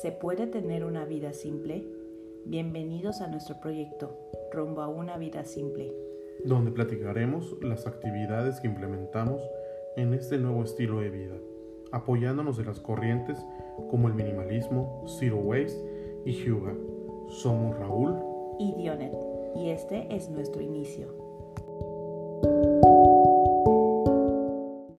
¿Se puede tener una vida simple? Bienvenidos a nuestro proyecto Rumbo a una vida simple, donde platicaremos las actividades que implementamos en este nuevo estilo de vida, apoyándonos de las corrientes como el minimalismo, zero waste y Hyuga. Somos Raúl y Dionet, y este es nuestro inicio.